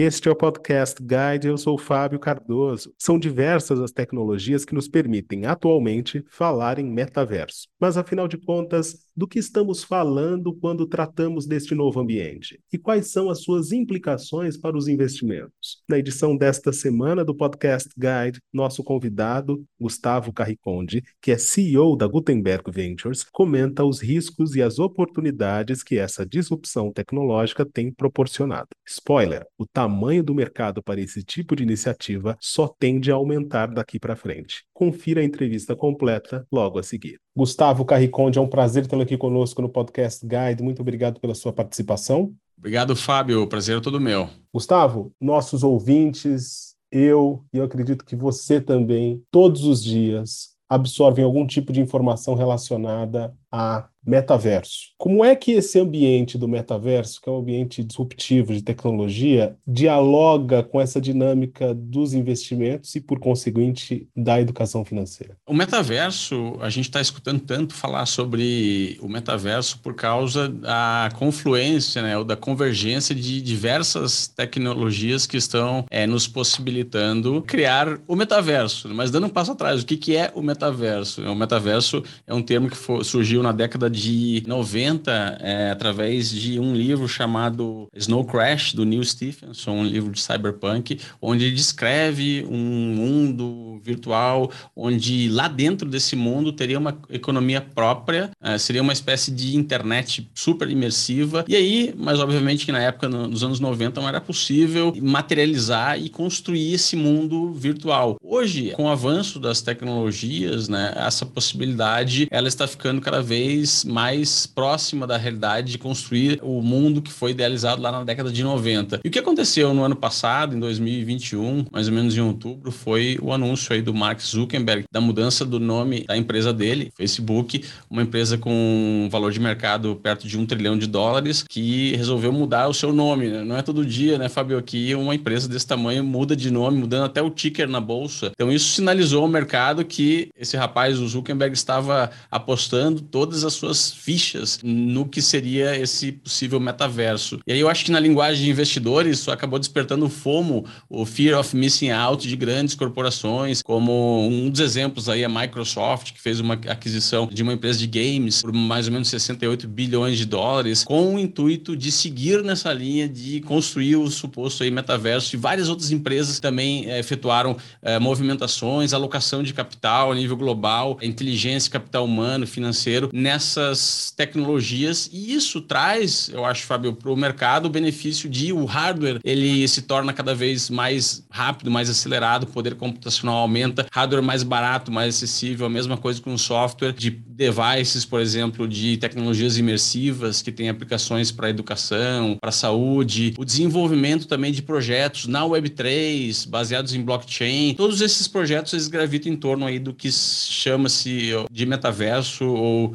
Este é o Podcast Guide, eu sou Fábio Cardoso. São diversas as tecnologias que nos permitem atualmente falar em metaverso. Mas afinal de contas, do que estamos falando quando tratamos deste novo ambiente? E quais são as suas implicações para os investimentos? Na edição desta semana do Podcast Guide, nosso convidado, Gustavo Carriconde, que é CEO da Gutenberg Ventures, comenta os riscos e as oportunidades que essa disrupção tecnológica tem proporcionado. Spoiler: o tamanho do mercado para esse tipo de iniciativa só tende a aumentar daqui para frente. Confira a entrevista completa logo a seguir. Gustavo Carriconde, é um prazer tê-lo aqui conosco no Podcast Guide. Muito obrigado pela sua participação. Obrigado, Fábio. O prazer é todo meu. Gustavo, nossos ouvintes, eu e eu acredito que você também, todos os dias, absorvem algum tipo de informação relacionada a metaverso. Como é que esse ambiente do metaverso, que é um ambiente disruptivo de tecnologia, dialoga com essa dinâmica dos investimentos e, por conseguinte, da educação financeira? O metaverso, a gente está escutando tanto falar sobre o metaverso por causa da confluência, né, ou da convergência de diversas tecnologias que estão é, nos possibilitando criar o metaverso. Mas dando um passo atrás, o que, que é o metaverso? O metaverso é um termo que for, surgiu na década de de 90 é, através de um livro chamado Snow Crash, do Neil Stephenson, um livro de cyberpunk, onde ele descreve um mundo virtual onde lá dentro desse mundo teria uma economia própria, é, seria uma espécie de internet super imersiva. E aí, mas obviamente que na época, no, nos anos 90, não era possível materializar e construir esse mundo virtual. Hoje, com o avanço das tecnologias, né, essa possibilidade ela está ficando cada vez mais próxima da realidade de construir o mundo que foi idealizado lá na década de 90. E o que aconteceu no ano passado, em 2021, mais ou menos em outubro, foi o anúncio aí do Mark Zuckerberg da mudança do nome da empresa dele, Facebook, uma empresa com um valor de mercado perto de um trilhão de dólares, que resolveu mudar o seu nome. Não é todo dia, né, Fabio, que uma empresa desse tamanho muda de nome, mudando até o ticker na bolsa. Então isso sinalizou ao mercado que esse rapaz, o Zuckerberg, estava apostando todas as suas fichas no que seria esse possível metaverso. E aí eu acho que na linguagem de investidores isso acabou despertando o FOMO, o Fear of Missing Out de grandes corporações, como um dos exemplos aí a Microsoft, que fez uma aquisição de uma empresa de games por mais ou menos 68 bilhões de dólares, com o intuito de seguir nessa linha de construir o suposto aí metaverso e várias outras empresas também é, efetuaram é, movimentações, alocação de capital a nível global, inteligência, capital humano, financeiro nessa essas tecnologias e isso traz, eu acho, Fábio, para o mercado o benefício de o hardware ele se torna cada vez mais rápido, mais acelerado, o poder computacional aumenta, hardware mais barato, mais acessível, a mesma coisa com software de devices, por exemplo, de tecnologias imersivas que têm aplicações para educação, para saúde, o desenvolvimento também de projetos na Web3, baseados em blockchain. Todos esses projetos eles gravitam em torno aí do que chama-se de metaverso ou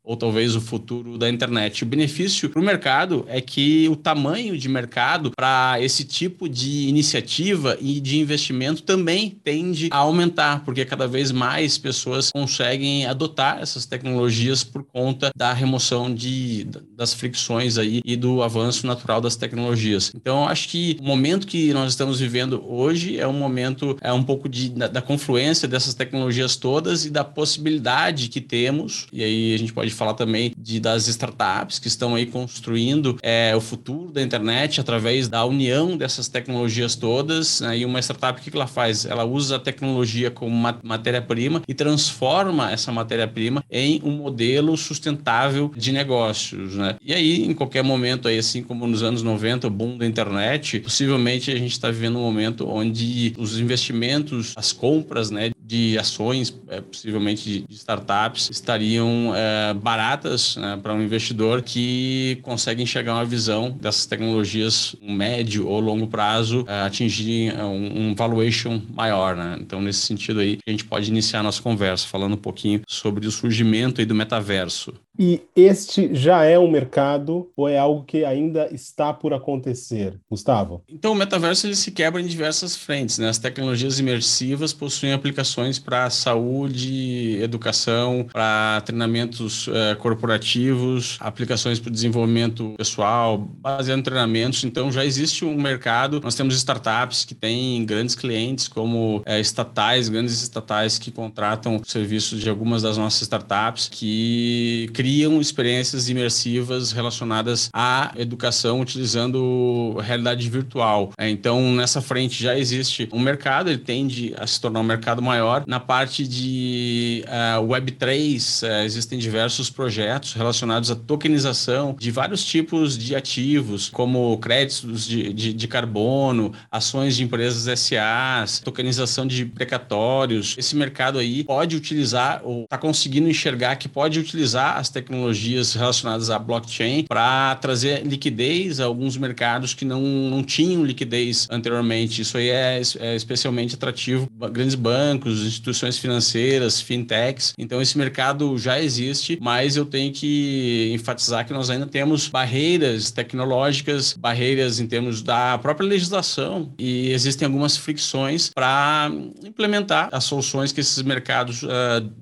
ou talvez o futuro da internet. O benefício para o mercado é que o tamanho de mercado para esse tipo de iniciativa e de investimento também tende a aumentar, porque cada vez mais pessoas conseguem adotar essas tecnologias por conta da remoção de, das fricções aí e do avanço natural das tecnologias. Então, acho que o momento que nós estamos vivendo hoje é um momento, é um pouco de, da, da confluência dessas tecnologias todas e da possibilidade que temos, e aí a gente pode falar também de, das startups que estão aí construindo é, o futuro da internet através da união dessas tecnologias todas. Né? E uma startup, o que ela faz? Ela usa a tecnologia como matéria-prima e transforma essa matéria-prima em um modelo sustentável de negócios. Né? E aí, em qualquer momento, aí, assim como nos anos 90, o boom da internet, possivelmente a gente está vivendo um momento onde os investimentos, as compras né, de ações, é, possivelmente de, de, startups, estariam é, baratas né, para um investidor que consegue enxergar uma visão dessas tecnologias médio ou longo prazo é, atingirem é, um, um, valuation maior. Né? Então, nesse sentido aí, a gente pode iniciar nossa conversa falando um pouquinho sobre o surgimento aí do metaverso. E este já é um mercado ou é algo que ainda está por acontecer? Gustavo? Então, o metaverso ele se quebra em diversas frentes. Né? As tecnologias imersivas possuem aplicações para saúde, educação, para treinamentos uh, corporativos, aplicações para desenvolvimento pessoal, baseado em treinamentos. Então, já existe um mercado. Nós temos startups que têm grandes clientes, como uh, estatais, grandes estatais que contratam serviços de algumas das nossas startups, que criam experiências imersivas relacionadas à educação utilizando realidade virtual. É, então, nessa frente já existe um mercado, ele tende a se tornar um mercado maior. Na parte de uh, Web3, uh, existem diversos projetos relacionados à tokenização de vários tipos de ativos, como créditos de, de, de carbono, ações de empresas SAs, tokenização de precatórios. Esse mercado aí pode utilizar, ou está conseguindo enxergar que pode utilizar as tecnologias relacionadas à blockchain para trazer liquidez a alguns mercados que não, não tinham liquidez anteriormente. Isso aí é, é especialmente atrativo grandes bancos, instituições financeiras, fintechs. Então esse mercado já existe, mas eu tenho que enfatizar que nós ainda temos barreiras tecnológicas, barreiras em termos da própria legislação e existem algumas fricções para implementar as soluções que esses mercados uh,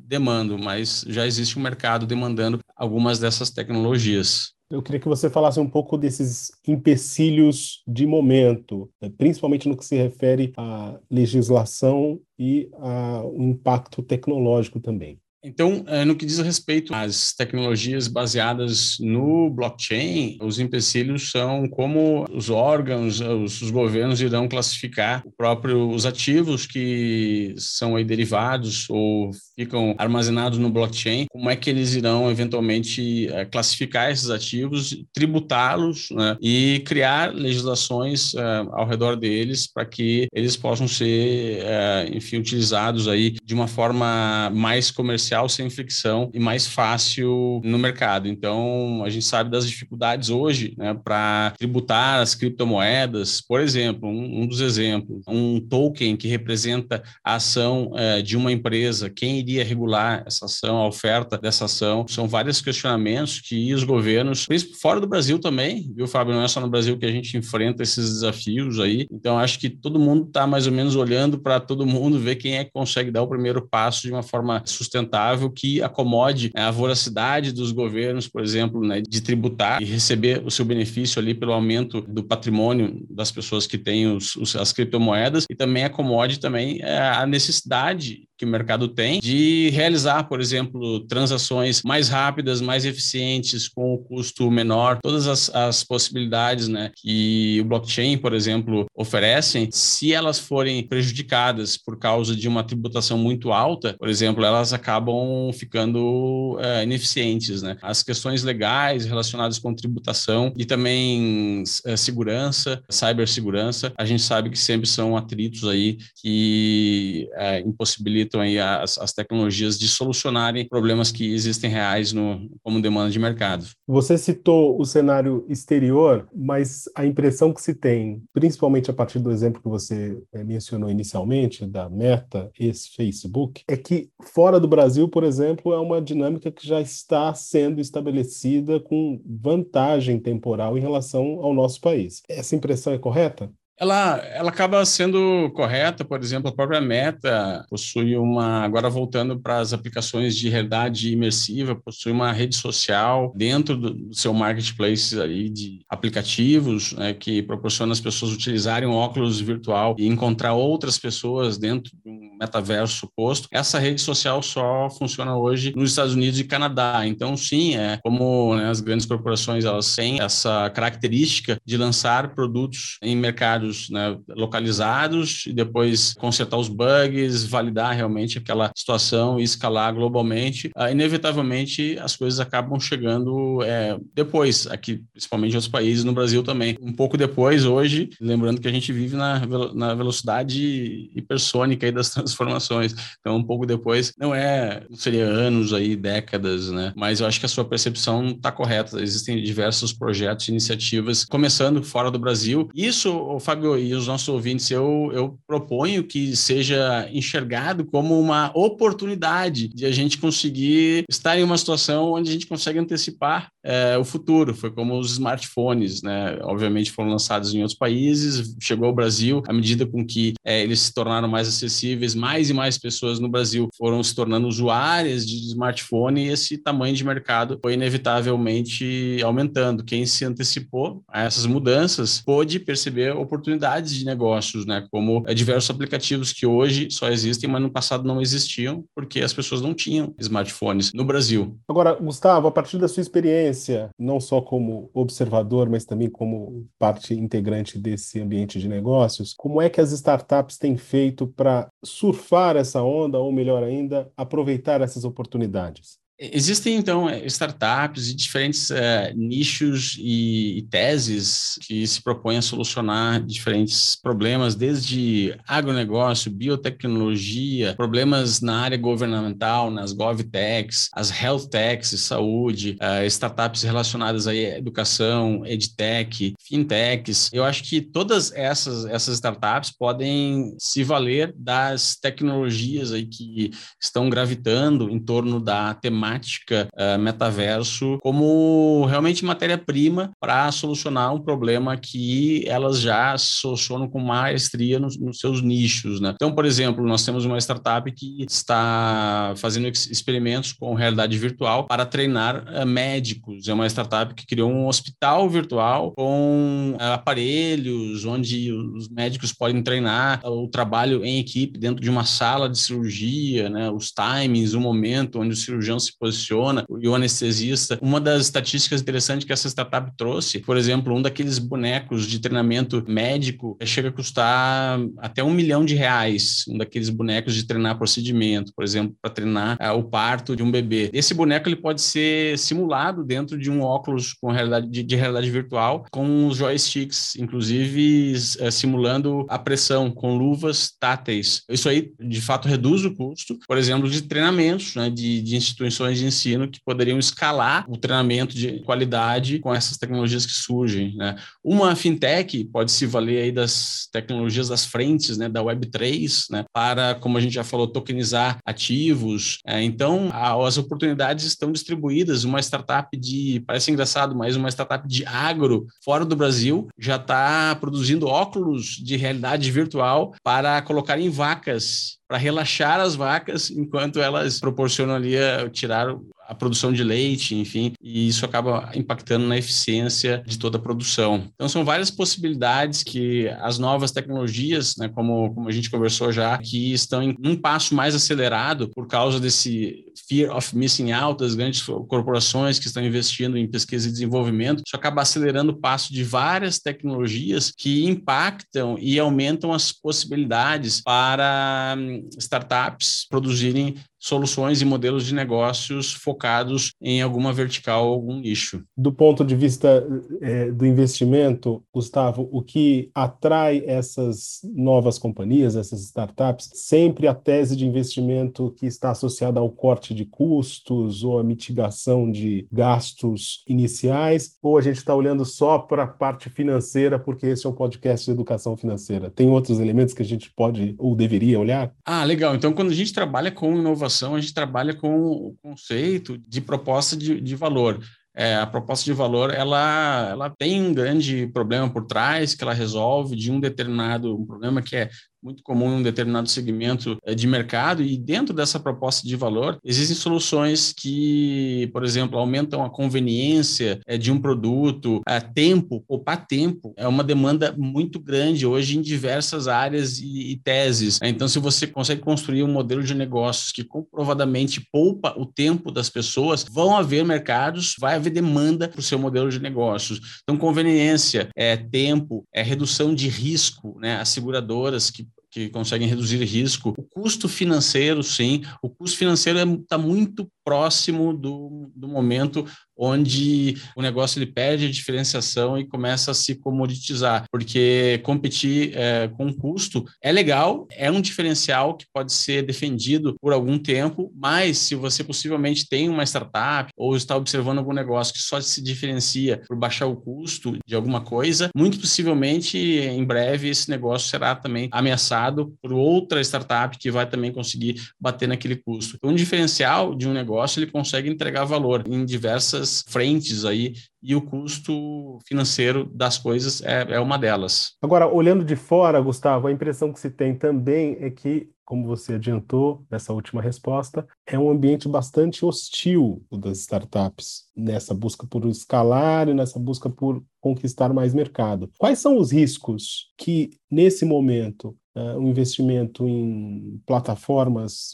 demandam, mas já existe um mercado demandando algumas dessas tecnologias. Eu queria que você falasse um pouco desses empecilhos de momento, né, principalmente no que se refere à legislação e ao impacto tecnológico também. Então, eh, no que diz respeito às tecnologias baseadas no blockchain, os empecilhos são como os órgãos, os, governos irão classificar o próprio, os ativos que são aí derivados ou ficam armazenados no blockchain, como é que eles irão eventualmente eh, classificar esses ativos, tributá-los né, e criar legislações uh, ao redor deles para que eles possam ser, uh, enfim, utilizados aí de uma forma mais comercial comercial sem fricção e mais fácil no mercado. Então, a gente sabe das dificuldades hoje né, para tributar as criptomoedas. Por exemplo, um, um, dos exemplos, um token que representa a ação é, de uma empresa, quem iria regular essa ação, a oferta dessa ação? São vários questionamentos que os governos, fora do Brasil também, viu, Fábio? Não é só no Brasil que a gente enfrenta esses desafios aí. Então, acho que todo mundo está mais ou menos olhando para todo mundo ver quem é que consegue dar o primeiro passo de uma forma sustentável sustentável que acomode né, a voracidade dos governos, por exemplo, né, de tributar e receber o seu benefício ali pelo aumento do patrimônio das pessoas que têm os, os, as criptomoedas e também acomode também é, a necessidade que o mercado tem de realizar, por exemplo, transações mais rápidas, mais eficientes, com o custo menor, todas as, as possibilidades né, que o blockchain, por exemplo, oferecem, se elas forem prejudicadas por causa de uma tributação muito alta, por exemplo, elas acabam ficando é, ineficientes. Né? As questões legais relacionadas com tributação e também é, segurança, cibersegurança, a gente sabe que sempre são atritos aí que é, impossibilitam facilitam aí as, as tecnologias de solucionarem problemas que existem reais no, como demanda de mercado. Você citou o cenário exterior, mas a impressão que se tem, principalmente a partir do exemplo que você é, mencionou inicialmente, da Meta, esse Facebook, é que fora do Brasil, por exemplo, é uma dinâmica que já está sendo estabelecida com vantagem temporal em relação ao nosso país. Essa impressão é correta? Ela, ela acaba sendo correta, por exemplo, a própria Meta possui uma, agora voltando para as aplicações de realidade imersiva, possui uma rede social dentro do seu marketplace aí de aplicativos, né, que proporciona as pessoas utilizarem um óculos virtual e encontrar outras pessoas dentro de um metaverso suposto. Essa rede social só funciona hoje nos Estados Unidos e Canadá. Então, sim, é como né, as grandes corporações elas têm essa característica de lançar produtos em mercados né, localizados e depois consertar os bugs, validar realmente aquela situação e escalar globalmente. Uh, inevitavelmente, as coisas acabam chegando é, depois, aqui, principalmente em outros países, no Brasil também. Um pouco depois, hoje, lembrando que a gente vive na, na velocidade hipersônica das transformações. Então, um pouco depois, não é, seria anos aí, décadas, né? Mas eu acho que a sua percepção está correta. Existem diversos projetos, iniciativas, começando fora do Brasil. Isso, Fábio, e os nossos ouvintes, eu, eu proponho que seja enxergado como uma oportunidade de a gente conseguir estar em uma situação onde a gente consegue antecipar é, o futuro. Foi como os smartphones, né? Obviamente foram lançados em outros países, chegou ao Brasil, à medida com que é, eles se tornaram mais acessíveis, mais e mais pessoas no Brasil foram se tornando usuárias de smartphone e esse tamanho de mercado foi inevitavelmente aumentando. Quem se antecipou a essas mudanças pôde perceber oportunidades de negócios, né? Como é, diversos aplicativos que hoje só existem, mas no passado não existiam, porque as pessoas não tinham smartphones no Brasil. Agora, Gustavo, a partir da sua experiência, não só como observador, mas também como parte integrante desse ambiente de negócios, como é que as startups têm feito para surfar essa onda, ou melhor ainda, aproveitar essas oportunidades? Existem, então, startups e diferentes uh, nichos e, e, teses que se propõem a solucionar diferentes problemas, desde agronegócio, biotecnologia, problemas na área governamental, nas GovTechs, as Health Techs, saúde, uh, startups relacionadas à educação, EdTech, FinTechs. Eu acho que todas essas, essas startups podem se valer das tecnologias aí que estão gravitando em torno da temática temática uh, metaverso como realmente matéria-prima para solucionar um problema que elas já solucionam com maestria nos, nos, seus nichos. Né? Então, por exemplo, nós temos uma startup que está fazendo experimentos com realidade virtual para treinar uh, médicos. É uma startup que criou um hospital virtual com uh, aparelhos onde os médicos podem treinar o trabalho em equipe dentro de uma sala de cirurgia, né? os timings, o momento onde o cirurgião se posiciona e o anestesista. Uma das estatísticas interessantes que essa startup trouxe, por exemplo, um daqueles bonecos de treinamento médico chega a custar até um milhão de reais, um daqueles bonecos de treinar procedimento, por exemplo, para treinar uh, o parto de um bebê. Esse boneco ele pode ser simulado dentro de um óculos com realidade de, de realidade virtual, com os joysticks, inclusive uh, simulando a pressão com luvas táteis. Isso aí, de fato, reduz o custo, por exemplo, de treinamentos né, de, de instituições de ensino que poderiam escalar o treinamento de qualidade com essas tecnologias que surgem. Né? Uma fintech pode se valer aí das tecnologias das frentes, né, da Web3, né, para, como a gente já falou, tokenizar ativos. É, então, a, as oportunidades estão distribuídas. Uma startup de, parece engraçado, mas uma startup de agro fora do Brasil já está produzindo óculos de realidade virtual para colocar em vacas para relaxar as vacas enquanto elas proporcionam ali a, tirar a produção de leite, enfim, e isso acaba impactando na eficiência de toda a produção. Então, são várias possibilidades que as novas tecnologias, né, como, como a gente conversou já, que estão em um passo mais acelerado por causa desse fear of missing out das grandes corporações que estão investindo em pesquisa e desenvolvimento, isso acaba acelerando o passo de várias tecnologias que impactam e aumentam as possibilidades para hum, startups produzirem soluções e modelos de negócios focados em alguma vertical, algum nicho. Do ponto de vista é, do investimento, Gustavo, o que atrai essas novas companhias, essas startups, sempre a tese de investimento que está associada ao corte de custos ou a mitigação de gastos iniciais, ou a gente está olhando só para a parte financeira, porque esse é um podcast de educação financeira. Tem outros elementos que a gente pode ou deveria olhar? Ah, legal. Então, quando a gente trabalha com inovação, inovação, a gente trabalha com o conceito de proposta de, de valor. É, a proposta de valor ela, ela tem um grande problema por trás que ela resolve de um determinado um problema que é muito comum em um determinado segmento eh, de mercado e dentro dessa proposta de valor existem soluções que, por exemplo, aumentam a conveniência eh, de um produto, a tempo, poupar tempo é uma demanda muito grande hoje em diversas áreas e, e teses. Então, se você consegue construir um modelo de negócios que comprovadamente poupa o tempo das pessoas, vão haver mercados, vai haver demanda para o seu modelo de negócios. Então, conveniência, é tempo, é redução de risco, né? As seguradoras que que conseguem reduzir risco. O custo financeiro, sim, o custo financeiro está é, muito próximo do, do momento onde o negócio ele perde a diferenciação e começa a se comoditizar, porque competir é, com custo é legal, é um diferencial que pode ser defendido por algum tempo, mas se você possivelmente tem uma startup ou está observando algum negócio que só se diferencia por baixar o custo de alguma coisa, muito possivelmente em breve esse negócio será também ameaçado por outra startup que vai também conseguir bater naquele custo. Então, um diferencial de um negócio ele consegue entregar valor em diversas frentes aí e o custo financeiro das coisas é, é uma delas. Agora, olhando de fora, Gustavo, a impressão que se tem também é que como você adiantou nessa última resposta, é um ambiente bastante hostil das startups nessa busca por escalar e nessa busca por conquistar mais mercado. Quais são os riscos que, nesse momento, o investimento em plataformas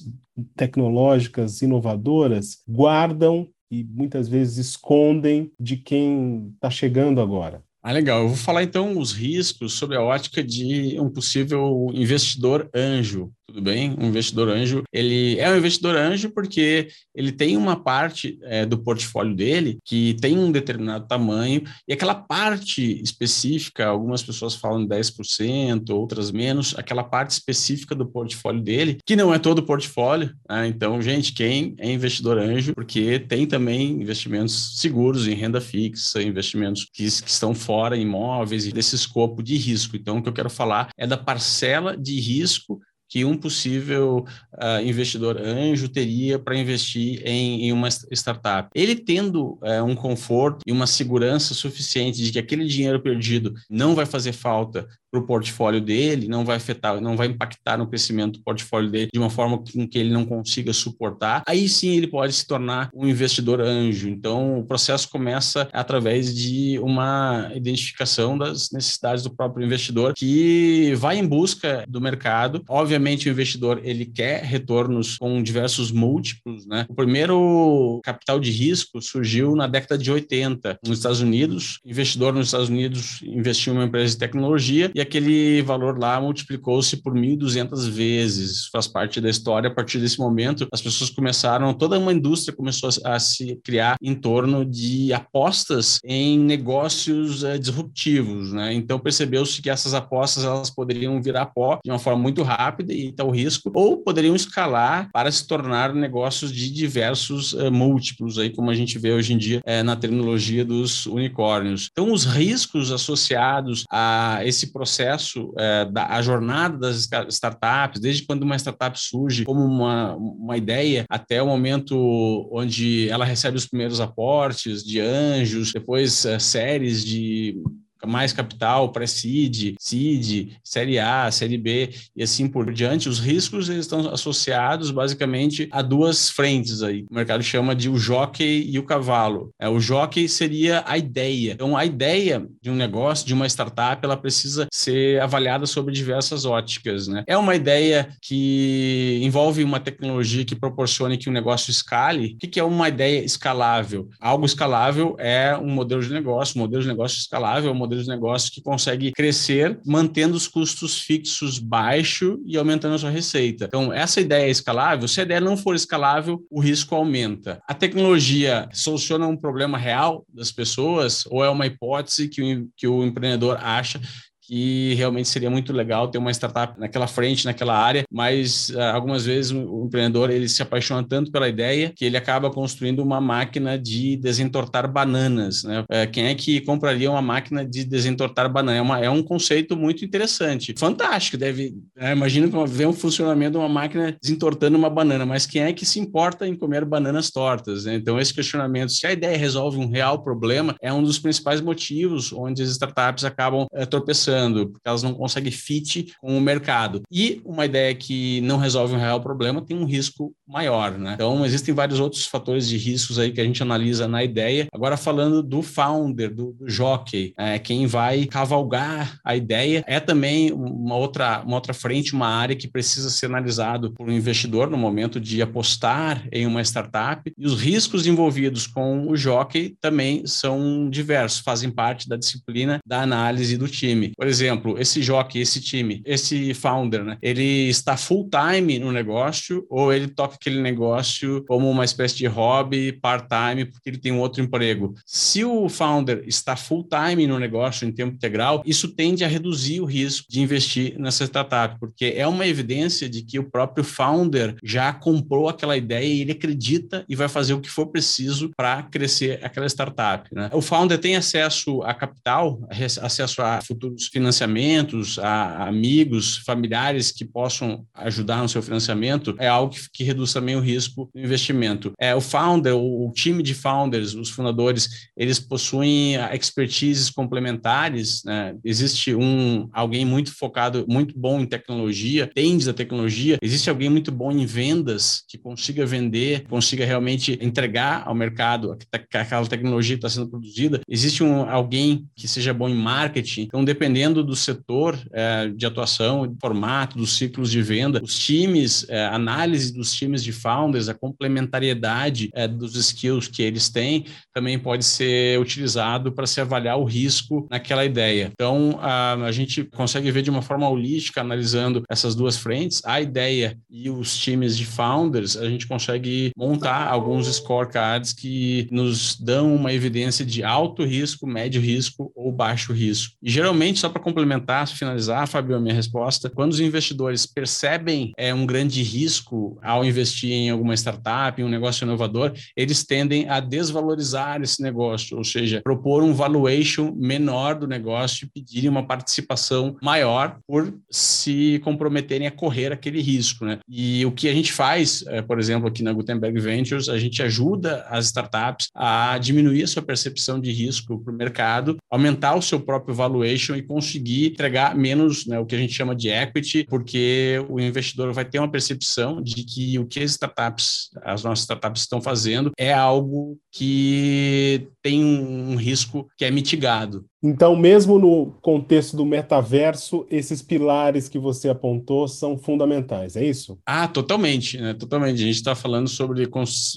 tecnológicas inovadoras guardam e muitas vezes escondem de quem está chegando agora. Ah, legal. Eu vou falar então os riscos sobre a ótica de um possível investidor anjo tudo bem? Um investidor anjo, ele é um investidor anjo porque ele tem uma parte é, do portfólio dele que tem um determinado tamanho e aquela parte específica, algumas pessoas falam 10%, outras menos, aquela parte específica do portfólio dele, que não é todo o portfólio. Né? Então, gente, quem é investidor anjo, porque tem também investimentos seguros em renda fixa, investimentos que, que estão fora, imóveis, e desse escopo de risco. Então, o que eu quero falar é da parcela de risco que um possível uh, investidor anjo teria para investir em, em, uma startup. Ele tendo uh, um conforto e uma segurança suficiente de que aquele dinheiro perdido não vai fazer falta para o portfólio dele, não vai afetar, não vai impactar no crescimento do portfólio dele de uma forma com que ele não consiga suportar, aí sim ele pode se tornar um investidor anjo. Então, o processo começa através de uma identificação das necessidades do próprio investidor que vai em busca do mercado. Obviamente, o investidor ele quer retornos com diversos múltiplos, né? O primeiro capital de risco surgiu na década de 80 nos Estados Unidos. O investidor nos Estados Unidos investiu em uma empresa de tecnologia e aquele valor lá multiplicou-se por 1.200 vezes. Faz parte da história. A partir desse momento, as pessoas começaram, toda uma indústria começou a, a se criar em torno de apostas em negócios é, disruptivos, né? Então percebeu-se que essas apostas elas poderiam virar pó de uma forma muito rápida e tal risco, ou poderiam escalar para se tornar negócios de diversos é, múltiplos aí, como a gente vê hoje em dia é, na terminologia dos unicórnios. Então os riscos associados a esse processo processo, é, da, a jornada das startups, desde quando uma startup surge como uma, uma ideia até o momento onde ela recebe os primeiros aportes de anjos, depois é, séries de mais capital para seed, seed, série A, série B e assim por diante, os riscos eles estão associados basicamente a duas frentes aí. O mercado chama de o jockey e o cavalo. É, o jockey seria a ideia. Então, a ideia de um negócio, de uma startup, ela precisa ser avaliada sobre diversas óticas, né? É uma ideia que envolve uma tecnologia que proporcione que o um negócio escale. O que é uma ideia escalável? Algo escalável é um modelo de negócio, um modelo de negócio escalável é um modelo modelo de negócio que consegue crescer mantendo os custos fixos baixo e aumentando a sua receita. Então, essa ideia é escalável. Se a ideia não for escalável, o risco aumenta. A tecnologia soluciona um problema real das pessoas ou é uma hipótese que o, que o empreendedor acha que realmente seria muito legal ter uma startup naquela frente, naquela área, mas uh, algumas vezes o empreendedor ele se apaixona tanto pela ideia que ele acaba construindo uma máquina de desentortar bananas. Né? Uh, quem é que compraria uma máquina de desentortar banana? É, uma, é um conceito muito interessante, fantástico. Deve, uh, imagina ver um funcionamento de uma máquina desentortando uma banana, mas quem é que se importa em comer bananas tortas? Né? Então esse questionamento, se a ideia resolve um real problema, é um dos principais motivos onde as startups acabam uh, tropeçando porque elas não conseguem fit com o mercado. E uma ideia que não resolve um real problema tem um risco maior, né? Então, existem vários outros fatores de riscos aí que a gente analisa na ideia. Agora, falando do founder, do, do jockey, é, quem vai cavalgar a ideia, é também uma outra, uma outra frente, uma área que precisa ser analisado por um investidor no momento de apostar em uma startup. E os riscos envolvidos com o jockey também são diversos, fazem parte da disciplina da análise do time. Por por exemplo, esse jockey, esse time, esse founder, né? Ele está full time no negócio ou ele toca aquele negócio como uma espécie de hobby, part-time, porque ele tem um outro emprego. Se o founder está full time no negócio em tempo integral, isso tende a reduzir o risco de investir nessa startup, porque é uma evidência de que o próprio founder já comprou aquela ideia e ele acredita e vai fazer o que for preciso para crescer aquela startup. Né? O founder tem acesso a capital, acesso a futuros financiamentos, a amigos, familiares que possam ajudar no seu financiamento, é algo que, que reduz também o risco do investimento. É, o founder, o, o time de founders, os fundadores, eles possuem expertises complementares. Né? Existe um alguém muito focado, muito bom em tecnologia, tende da tecnologia. Existe alguém muito bom em vendas que consiga vender, consiga realmente entregar ao mercado que aquela tecnologia está sendo produzida. Existe um, alguém que seja bom em marketing. Então, dependendo do setor é, de atuação, do formato, dos ciclos de venda, os times, é, análise dos times de founders, a complementariedade é, dos skills que eles têm, também pode ser utilizado para se avaliar o risco naquela ideia. Então, a, a gente consegue ver de uma forma holística, analisando essas duas frentes, a ideia e os times de founders, a gente consegue montar alguns scorecards que nos dão uma evidência de alto risco, médio risco ou baixo risco. E geralmente, só para complementar, finalizar, Fabio, a minha resposta, quando os investidores percebem é, um grande risco ao investir em alguma startup, em um negócio inovador, eles tendem a desvalorizar esse negócio, ou seja, propor um valuation menor do negócio e pedirem uma participação maior por se comprometerem a correr aquele risco. Né? E o que a gente faz, é, por exemplo, aqui na Gutenberg Ventures, a gente ajuda as startups a diminuir a sua percepção de risco para o mercado, aumentar o seu próprio valuation e conseguir entregar menos né, o que a gente chama de equity, porque o investidor vai ter uma percepção de que o que as startups, as nossas startups estão fazendo é algo que tem um risco que é mitigado. Então, mesmo no contexto do metaverso, esses pilares que você apontou são fundamentais, é isso? Ah, totalmente, né? Totalmente. A gente está falando sobre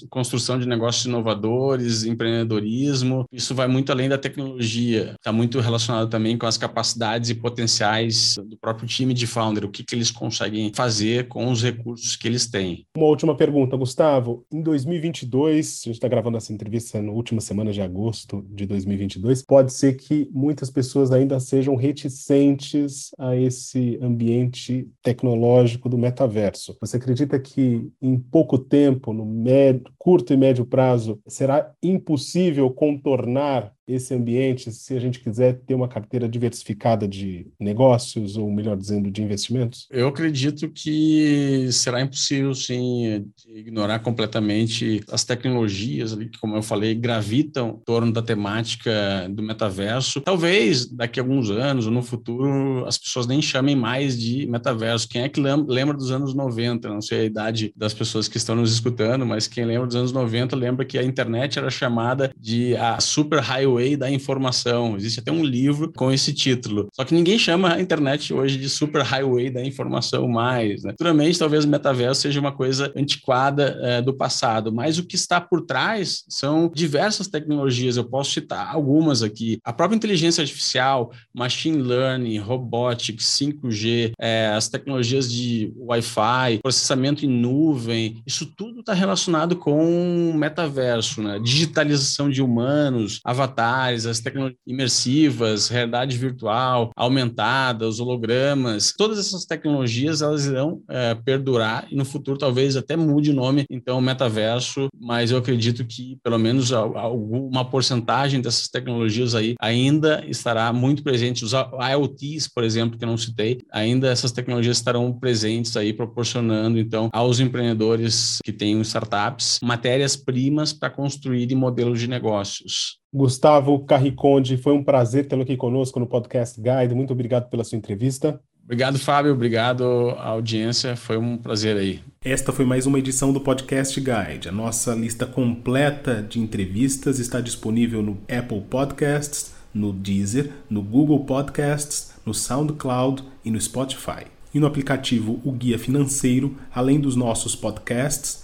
construção de negócios inovadores, empreendedorismo. Isso vai muito além da tecnologia. Está muito relacionado também com as capacidades e potenciais do próprio time de founder, o que, que eles conseguem fazer com os recursos que eles têm. Uma última pergunta, Gustavo. Em 2022, a gente está gravando essa entrevista na última semana de agosto de 2022, pode ser que muitas pessoas ainda sejam reticentes a esse ambiente tecnológico do metaverso. Você acredita que em pouco tempo, no médio, curto e médio prazo, será impossível contornar esse ambiente se a gente quiser ter uma carteira diversificada de negócios, ou melhor dizendo, de investimentos? Eu acredito que será impossível, sim, ignorar completamente as tecnologias ali, que, como eu falei, gravitam em torno da temática do metaverso. Talvez daqui a alguns anos ou no futuro as pessoas nem chamem mais de metaverso. Quem é que lembra dos anos 90? Não sei a idade das pessoas que estão nos escutando, mas quem lembra dos anos 90 lembra que a internet era chamada de a super highway Da Informação. Existe até um livro com esse título. Só que ninguém chama a internet hoje de Super Highway da Informação mais. Né? Futuramente, talvez o metaverso seja uma coisa antiquada é, do passado, mas o que está por trás são diversas tecnologias. Eu posso citar algumas aqui. A própria inteligência artificial, machine learning, robotics, 5G, é, as tecnologias de Wi-Fi, processamento em nuvem, isso tudo está relacionado com metaverso, né? digitalização de humanos, avatar as tecnologias imersivas, realidade virtual, aumentada, os hologramas, todas essas tecnologias elas irão é, perdurar e no futuro talvez até mude o nome, então metaverso, mas eu acredito que pelo menos alguma porcentagem dessas tecnologias aí ainda estará muito presente. Os IoTs, por exemplo, que eu não citei, ainda essas tecnologias estarão presentes aí, proporcionando então aos empreendedores que têm startups matérias-primas para construir modelos de negócios. Gustavo Carriconde, foi um prazer tê-lo aqui conosco no Podcast Guide. Muito obrigado pela sua entrevista. Obrigado, Fábio. Obrigado à audiência. Foi um prazer aí. Esta foi mais uma edição do Podcast Guide. A nossa lista completa de entrevistas está disponível no Apple Podcasts, no Deezer, no Google Podcasts, no SoundCloud e no Spotify. E no aplicativo O Guia Financeiro, além dos nossos podcasts,